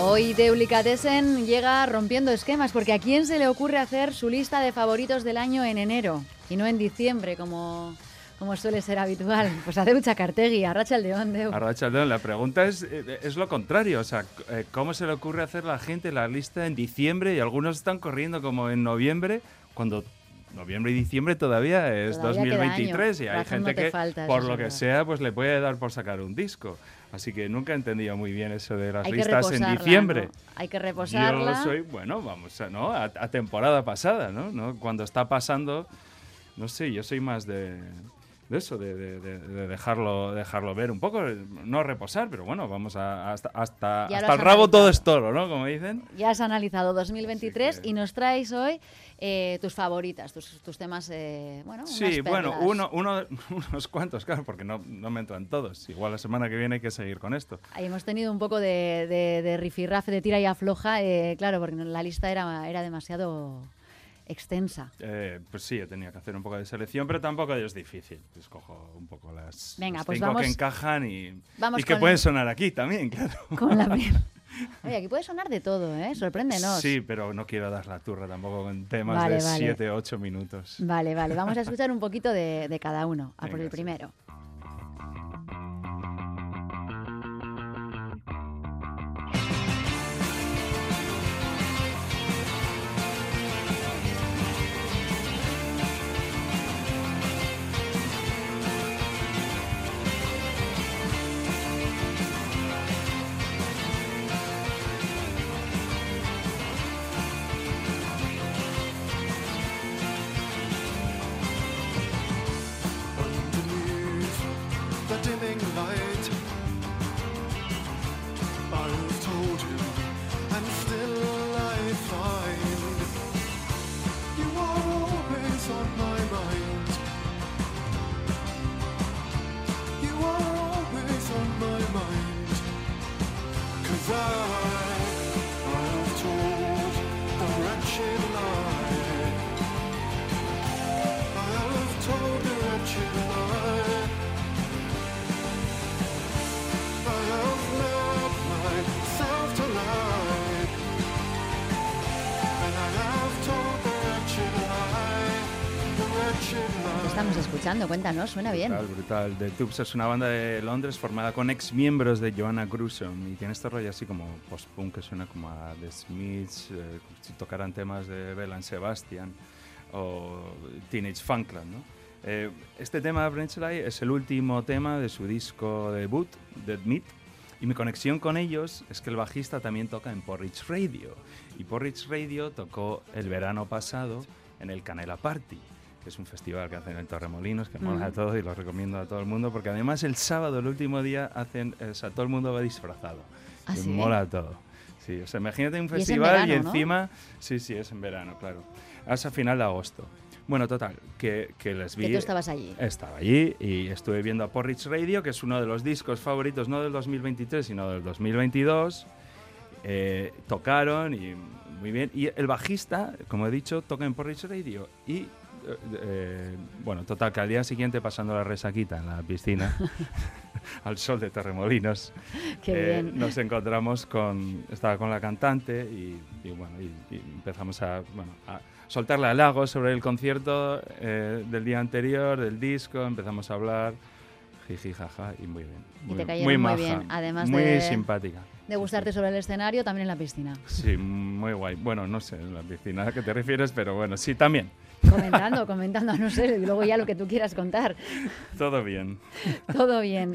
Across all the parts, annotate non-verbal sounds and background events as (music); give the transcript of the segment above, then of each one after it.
Hoy Deulicatessen llega rompiendo esquemas porque ¿a quién se le ocurre hacer su lista de favoritos del año en enero y no en diciembre como, como suele ser habitual? Pues a Deu Chacartegui, a Rachel León, Deu. A Rachel León, la pregunta es, eh, es lo contrario, o sea, eh, ¿cómo se le ocurre hacer la gente la lista en diciembre y algunos están corriendo como en noviembre cuando noviembre y diciembre todavía es Todavía queda 2023 y hay no gente te que falta, por lo que verdad. sea pues le puede dar por sacar un disco. Así que nunca he entendido muy bien eso de las Hay listas en diciembre. ¿no? Hay que reposarla. Yo soy, bueno, vamos a, ¿no? a, a temporada pasada, ¿no? ¿no? Cuando está pasando, no sé, yo soy más de, de eso, de, de- de- de dejarlo, dejarlo ver un poco, no reposar, pero bueno, vamos a, hasta, hasta, hasta has el rabo todo es toro, ¿no? Como dicen. Ya has analizado 2023 Así que- y nos traes hoy eh, tus favoritas, tus, tus temas, eh, bueno, Sí, unas bueno, uno, uno, (laughs) unos cuantos, claro, porque no, no me entran todos. Igual la semana que viene hay que seguir con esto. Ahí hemos tenido un poco de, de, de de tira y afloja, eh, claro, porque la lista era, era demasiado extensa. Eh, pues sí, tenido que hacer un poco de selección, pero tampoco es difícil. Escojo un poco las, Venga, las pues cinco vamos- que encajan y, vamos y que pueden sonar aquí también, claro. Con la (laughs) Oye, aquí puede sonar de todo, ¿eh? Sorpréndenos. Sí, pero no quiero dar la turra tampoco con temas Vale, de vale. 7 o 8 minutos. Vale, vale, vamos a escuchar un poquito de, de cada uno. A por Venga, el sí. primero. underneath escuchando? Cuéntanos, suena bien. Brutal, brutal. The Tubes es una banda de Londres formada con ex miembros de Joanna Grusom y tiene este rollo así como post-punk que suena como a The Smiths, eh, si tocaran temas de Bell Sebastian o Teenage Fanclub, ¿no? Eh, este tema, Brenchley, es el último tema de su disco debut, Dead Meat, y mi conexión con ellos es que el bajista también toca en Porridge Radio. Y Porridge Radio tocó el verano pasado en el Canela Party, que es un festival que hacen en Torremolinos, que mola a todo y lo recomiendo a todo el mundo, porque además el sábado, el último día, hacen, o sea, todo el mundo va disfrazado. ¿Ah, y sí? mola todo. Sí, o sea, imagínate un Y es en festival y, verano, ¿no? encima... Sí, sí, es en verano, claro. Hasta final de agosto. Bueno, total, que, que les vi... Que tú estabas allí. Estaba allí y estuve viendo a Porridge Radio, que es uno de los discos favoritos, no del 2023, sino del 2022. Eh, tocaron y muy bien. Y el bajista, como he dicho, toca en Porridge Radio. Y, eh, bueno, total, que al día siguiente, pasando la resaquita en la piscina, (laughs) (laughs) al sol de Torremolinos, Qué eh, nos encontramos con, estaba con la cantante y, y bueno, y, y empezamos a, bueno, a soltarle halagos sobre el concierto eh, del día anterior, del disco, empezamos a hablar, jiji, jaja, y muy bien. Y Muy, te cayeron muy muy maja, bien, además muy de- simpática. De gustarte sobre el escenario, también en la piscina. Sí, muy guay. Bueno, no sé en la piscina a qué te refieres, pero bueno, sí, también. Comentando, comentando, no sé, y luego ya lo que tú quieras contar. Todo bien. Todo bien.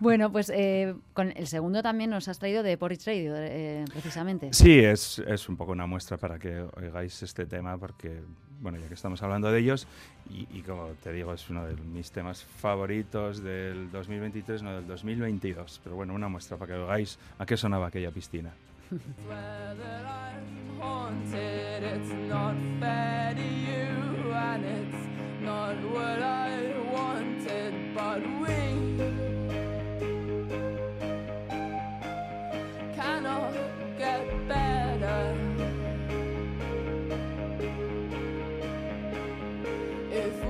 Bueno, pues eh, con el segundo también nos has traído de Porridge Radio, eh, precisamente. Sí, es, es un poco una muestra para que oigáis este tema, porque, bueno, ya que estamos hablando de ellos, y, y como te digo, es uno de mis temas favoritos del 2023, no del 2022. Pero bueno, una muestra para que oigáis a qué sonaba aquella piscina. Swear that I'm haunted. It's not fair to you, and it's not what I wanted. But we cannot get better if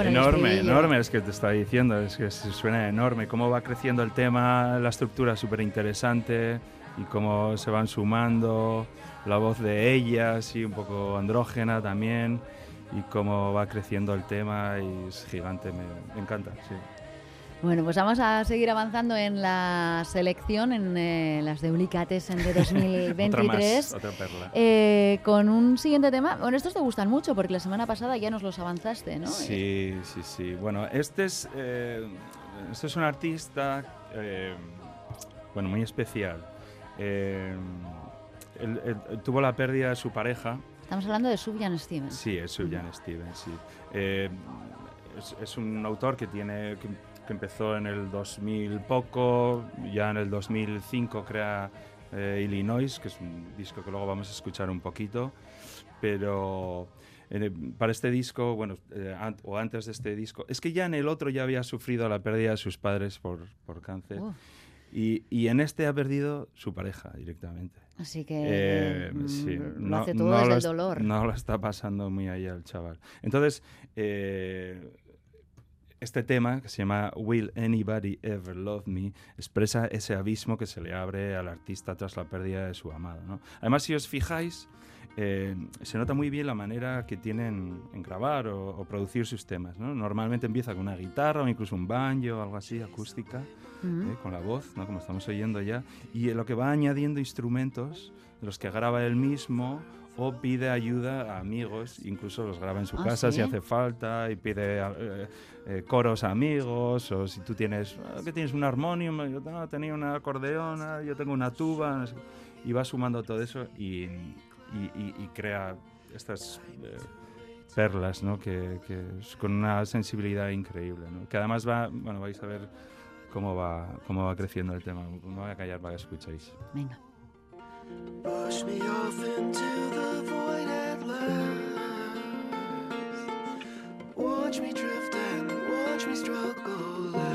el Enorme, estribillo. enorme, es que te está diciendo, es que suena enorme. Cómo va creciendo el tema, la estructura súper interesante y cómo se van sumando, la voz de ella, así un poco andrógena también, y cómo va creciendo el tema y es gigante, me, me encanta, sí. Bueno, pues vamos a seguir avanzando en la selección, en eh, las de Ulicatessen de (laughs) Otra 2023. más, otra perla. eh, con un siguiente tema. Bueno, estos te gustan mucho porque la semana pasada ya nos los avanzaste, ¿no? Sí, sí, sí. Bueno, este es, eh, este es un artista, bueno, muy especial. Él- él tuvo la pérdida de su pareja. Estamos hablando de Subjan Stevens. Sí, es Sufjan Stevens, sí. Es, es un autor que tiene que, que empezó en el 2000 poco, ya en el 2005 crea eh, Illinois, que es un disco que luego vamos a escuchar un poquito, pero eh, para este disco, bueno, eh, an- o antes de este disco, es que ya en el otro ya había sufrido la pérdida de sus padres por, por cáncer. Uf. Y, y en este ha perdido su pareja directamente. Así que Eh, mm, sí, lo hace todo desde lo el dolor. No lo está pasando muy allá el chaval. Entonces, eh, este tema, que se llama Will Anybody Ever Love Me, expresa ese abismo que se le abre al artista tras la pérdida de su amado. ¿no? Además, si os fijáis, eh, se nota muy bien la manera que tienen en grabar o, o producir sus temas. ¿no? Normalmente empieza con una guitarra o incluso un banjo o algo así, acústica Ujú. ¿eh? con la voz, ¿no? como estamos oyendo ya, y lo que va añadiendo instrumentos los que graba él mismo o pide ayuda a amigos, incluso los graba en su Ah, casa ¿sí? si hace falta y pide eh, eh, coros a amigos o si tú tienes, ah, ¿qué tienes? Un armonium, yo no, tenía un acordeón, ah, yo tengo una tuba, no sé. y va sumando todo eso y, y- y- y crea estas... eh, perlas, ¿no? Que, que es con una sensibilidad increíble, ¿no? Que además va, bueno, vais a ver cómo va, cómo va creciendo el tema. Me voy a callar para que escuchéis. Venga. Push me off into the void at last. Watch me drift and watch me struggle.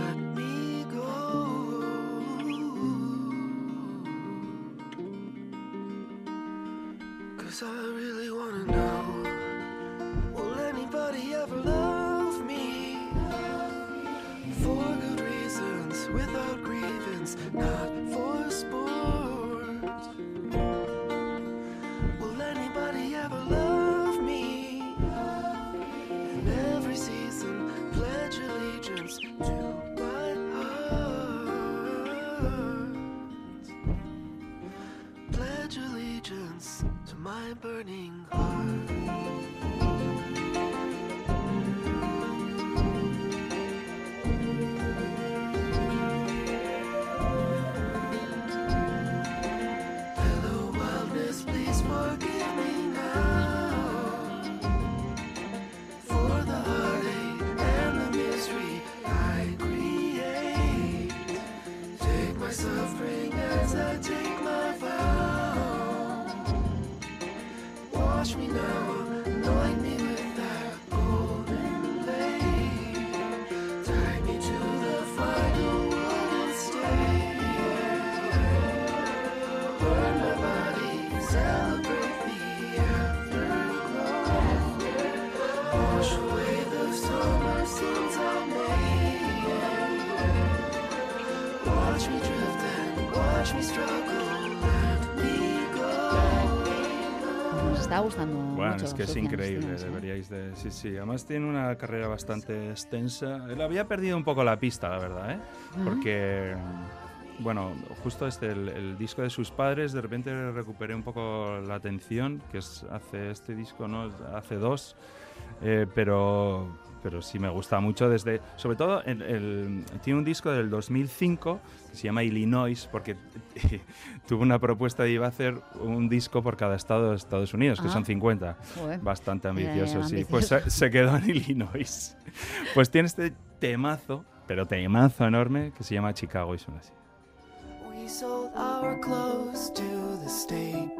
Nos está gustando Bueno, mucho. es que es Sufjan increíble, ¿eh? deberíais de... Sí, sí, además tiene una carrera bastante extensa. Él había perdido un poco la pista, la verdad, ¿eh? Porque bueno, justo este, el, el disco de sus padres, de repente recuperé un poco la atención, que es hace este disco, ¿no? Hace dos, eh, pero, pero sí me gusta mucho desde, sobre todo, el, el- tiene un disco del 2005 que se llama Illinois, porque (laughs) tuvo una propuesta de iba a hacer un disco por cada estado de Estados Unidos, que Ah. son 50. Joder. Bastante Eh, ambicioso, sí. ambicioso. Pues se, se quedó en Illinois. (laughs) Pues tiene este temazo, pero temazo enorme, que se llama Chicago y suena así. We sold our clothes to the state.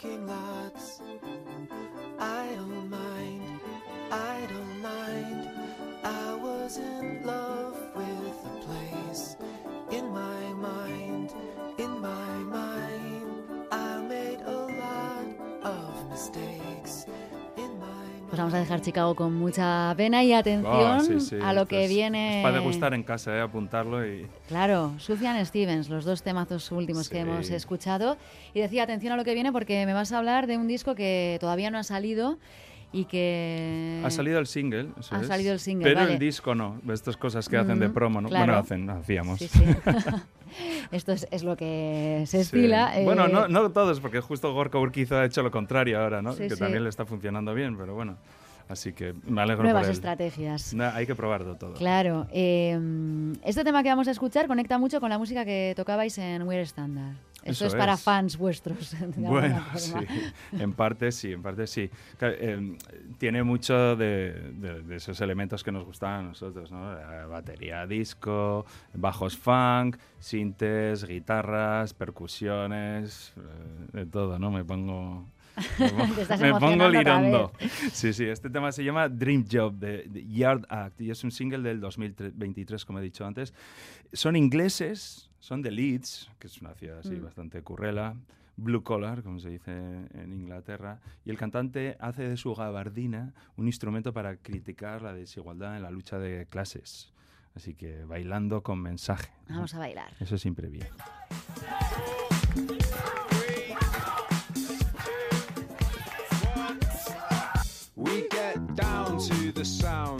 Parking lots. I don't mind, I don't mind. I was in love with the place. In my mind, in my mind. I made a lot of mistakes. Pues vamos a dejar Chicago con mucha pena y atención Ah, sí, sí, a lo que es- viene. es para degustar en casa, eh, apuntarlo y... Claro, Sufjan Stevens, los dos temazos últimos que Sí. hemos escuchado. Y decía, atención a lo que viene porque me vas a hablar de un disco que todavía no ha salido y que... Ha salido el single, Ha es. salido el single, Pero vale. el disco no, estas cosas que hacen de promo, ¿no? claro. Bueno, hacen, hacíamos. Sí, sí. (laughs) (laughs) Esto es, es lo que se Sí. estila. eh, Bueno, no, no todos, porque justo Gorka Urquizo ha hecho lo contrario ahora, ¿no? Sí, que sí. también le está funcionando bien, pero bueno. Así que me alegro Nuevas por estrategias. Na- hay que probarlo todo. Claro. eh, este tema que vamos a escuchar conecta mucho con la música que tocabais en Weird Standard. Eso es para fans vuestros. (laughs) Bueno, (laughs) sí, en parte sí, en parte sí. Claro, eh, tiene mucho de, de- de esos elementos que nos gustaban a nosotros, ¿no? La batería disco, bajos funk, sintes, guitarras, percusiones, eh, de todo, ¿no? Me pongo... Me (laughs) pongo, me lirondo. Sí, sí, este tema se llama Dream Job de, de Yard Act y es un single del 2023, como he dicho antes. Son ingleses, son de Leeds, que es una ciudad así Mm. bastante currela, blue collar, como se dice en Inglaterra, y el cantante hace de su gabardina un instrumento para criticar la desigualdad en la lucha de clases. Así que bailando con mensaje. ¿no? Vamos a bailar. Eso siempre bien. We get down to the sound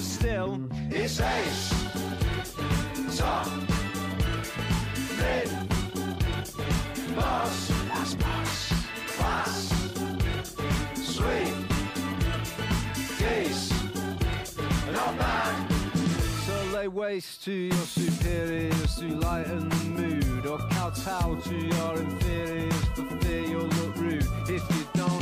still it's ace. Top, mid, boss, that's boss, class, sweet, geese, not bad. So lay waste to your superiors to lighten the mood, or kowtow to your inferiors for fear you'll look rude. If you don't,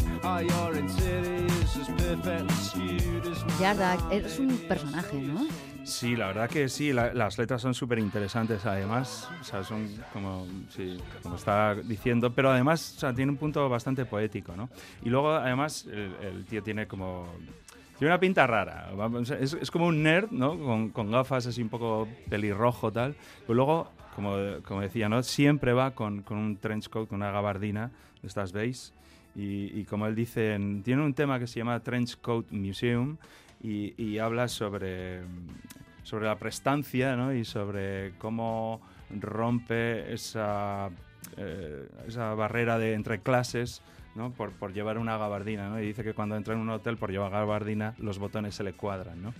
Yardak es un personaje, ¿no? Sí, la verdad que sí, la- las letras son súper interesantes además, o sea, son como, sí, como está diciendo, pero además o sea, tiene un punto bastante poético, ¿no? Y luego además el, el tío tiene como... Tiene una pinta rara, es, es como un nerd, ¿no? Con, con gafas así un poco pelirrojo tal, pero luego, como, como decía, ¿no? Siempre va con, con un trench coat, con una gabardina estas beige, y, y como él dice, en- tiene un tema que se llama Trench Coat Museum y, y habla sobre, sobre la prestancia ¿no? y sobre cómo rompe esa, eh, esa barrera de, entre clases ¿no? Por, por llevar una gabardina, ¿no? Y dice que cuando entra en un hotel por llevar gabardina, los botones se le cuadran, ¿no?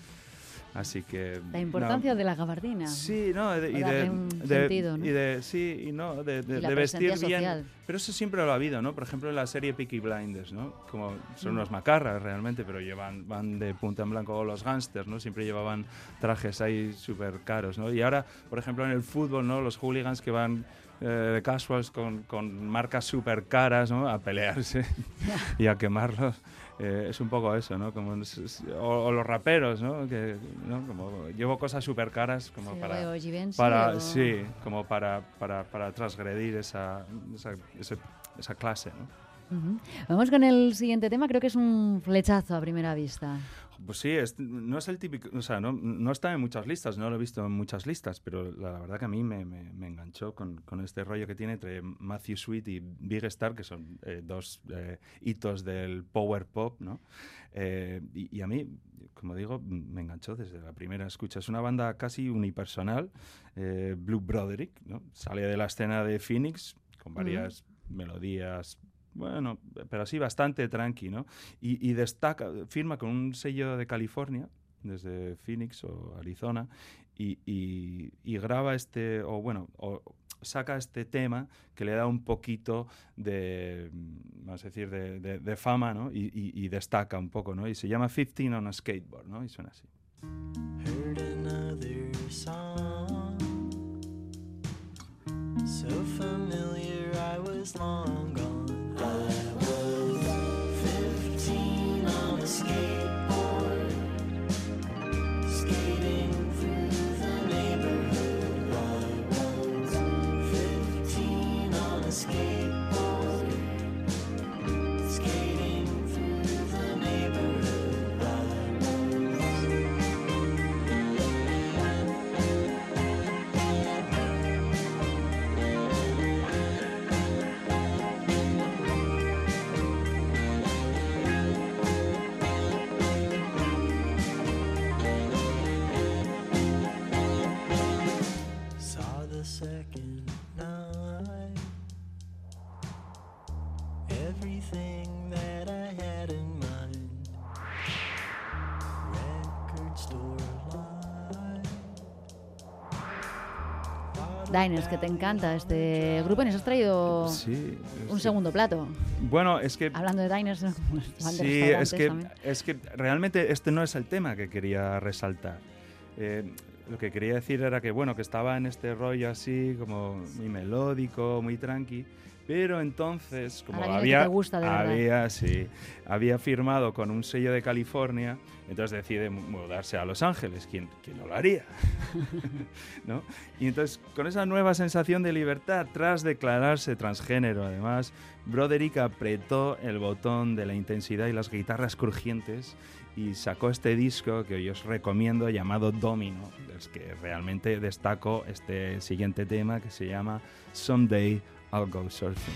Así que... La no, importancia de la gabardina. Sí, no, de- y de, sentido, ¿no? y de- sí, y no, de, Y vestir bien. Pero eso siempre lo ha habido, ¿no? Por ejemplo, en la serie Peaky Blinders, ¿no? Como son Mm. unos macarras realmente, pero llevan van de punta en blanco los gángsters, ¿no? Siempre llevaban trajes ahí súper caros, ¿no? Y ahora, por ejemplo, en el fútbol, ¿no? Los hooligans que van eh, de casuals con, con marcas súper caras, ¿no? A pelearse (laughs) y a quemarlos. Eh, es un poco eso, ¿no? Como, o, o los raperos, ¿no? Que, ¿no? Como llevo cosas súper caras como Sí, para... Para, o- sí, como para, para, para transgredir esa, esa, ese- esa clase, ¿no? Ujú. Vamos con el siguiente tema, creo que es un flechazo a primera vista. Pues sí, es- no es el típico, o sea, no, no está en muchas listas, no lo he visto en muchas listas, pero la, verdad que a mí me, me- me enganchó con, con este rollo que tiene entre Matthew Sweet y Big Star, que son eh, dos eh, hitos del power pop, ¿no? Eh, y, y a mí, como digo, me enganchó desde la primera escucha. Es una banda casi unipersonal, Blue Broderick, ¿no? Sale de la escena de Phoenix con varias melodías bueno, pero así bastante tranqui, ¿no? Y, destaca, firma con un sello de California, desde Phoenix o Arizona, y, y- graba este, o bueno, o saca este tema que le da un poquito de, mm, vamos a decir, de, fama, ¿no? Y destaca un poco, ¿no? Y se llama 15 on a Skateboard, ¿no? Y suena así. Heard another song So familiar I was long gone Second night. Everything that I had in mind. Record store. Diners, que te encanta este grupo, nos has traído Sí. un segundo plato. Bueno, es que... Hablando de Diners, (laughs) es que, también. es que realmente este no es el tema que quería resaltar. Eh, lo que quería decir era que, bueno, que estaba en este rollo así, como muy melódico, muy tranqui, pero entonces, como Ahora había, gusta de había, sí, había firmado con un sello de California, entonces decide mu- mudarse a Los Ángeles. ¿Quién, quién no lo haría? (laughs) ¿No? Y entonces, con esa nueva sensación de libertad, tras declararse transgénero, además, Broderick apretó el botón de la intensidad y las guitarras crujientes y sacó este disco que hoy os recomiendo llamado Domino, es que realmente destaco este siguiente tema que se llama Someday I'll Go Surfing.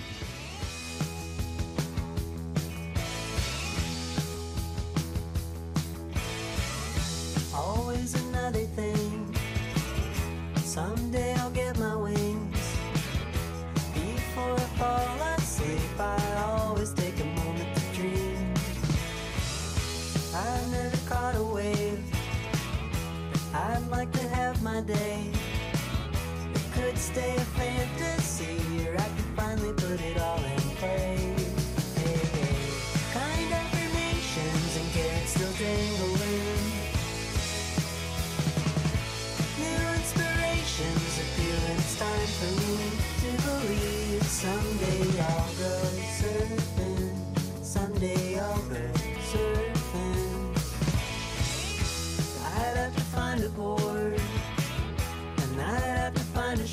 I've never caught a wave. I'd like to have my day. It could stay a fantasy,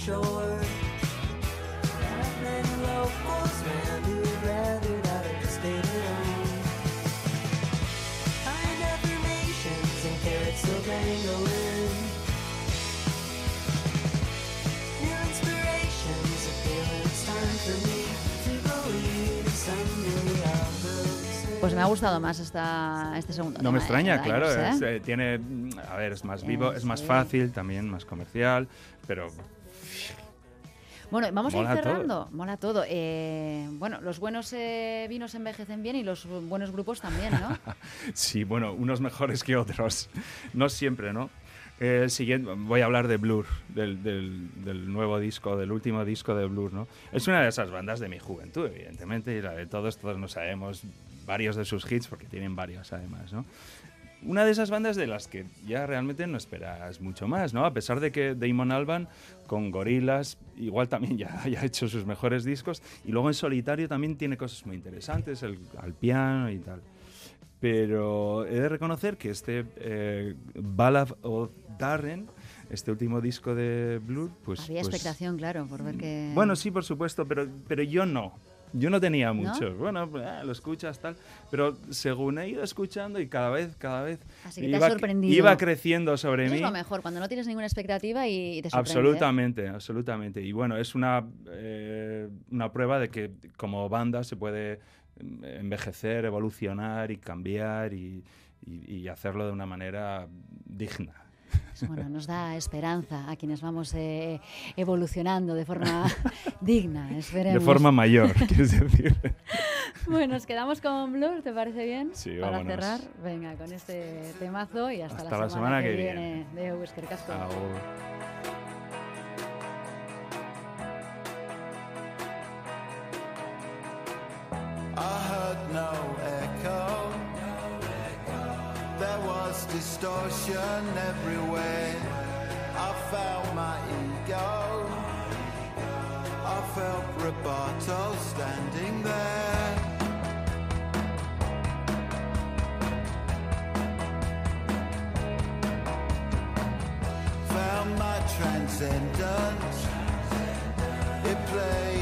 shore. Not many locals around who'd rather that I just stayed at home. Find affirmations and carrots still dangling. New inspirations appear and it's time for me to believe someday I'll go surfing. Pues me ha gustado más esta, este segundo No me tema, extraña, eh, claro. Es, ¿eh? eh, tiene, mm, a ver, es más vivo, Eh, es más sí. fácil, también más comercial, pero Bueno, vamos a ir todo. cerrando. Mola todo. Eh, bueno, los buenos eh, vinos envejecen bien y los buenos grupos también, ¿no? (laughs) Sí, bueno, unos mejores que otros. No siempre, ¿no? El siguiente, voy a hablar de Blur, del, del- del nuevo disco, del último disco de Blur, ¿no? Es una de esas bandas de mi juventud, evidentemente, y la de todos, todos no sabemos varios de sus hits, porque tienen varios además, ¿no? Una de esas bandas de las que ya realmente no esperas mucho más, ¿no? A pesar de que Damon Alban con Gorillaz igual también ya (laughs) haya hecho sus mejores discos y luego en solitario también tiene cosas muy interesantes, el, al piano y tal. Pero he de reconocer que este eh, Ballad of Darren, este último disco de Blur, pues... Había pues- expectación, claro, por ver que... Bueno, sí, por supuesto, pero, pero yo no. Yo no tenía mucho. Bueno, eh, lo escuchas tal, pero según he ido escuchando y cada vez, cada vez Así que te ha iba, sorprendido. iba creciendo sobre Eso mí. es lo mejor, cuando no tienes ninguna expectativa y te sorprende. ¿eh? Absolutamente, absolutamente. Y bueno, es una, eh, una prueba de que como banda se puede mm, envejecer, evolucionar y cambiar y, y- y hacerlo de una manera digna. Bueno, nos da esperanza a quienes vamos eh, evolucionando de forma (laughs) digna, esperemos. De forma mayor, (laughs) quieres decir. Bueno, nos quedamos con Blur, ¿te parece bien? Sí, Para vámonos. cerrar, venga, con este temazo y hasta, Hasta la semana que viene. De Husker Casco. Distortion everywhere. I felt my ego. I felt Roberto standing there. Found my transcendence. It played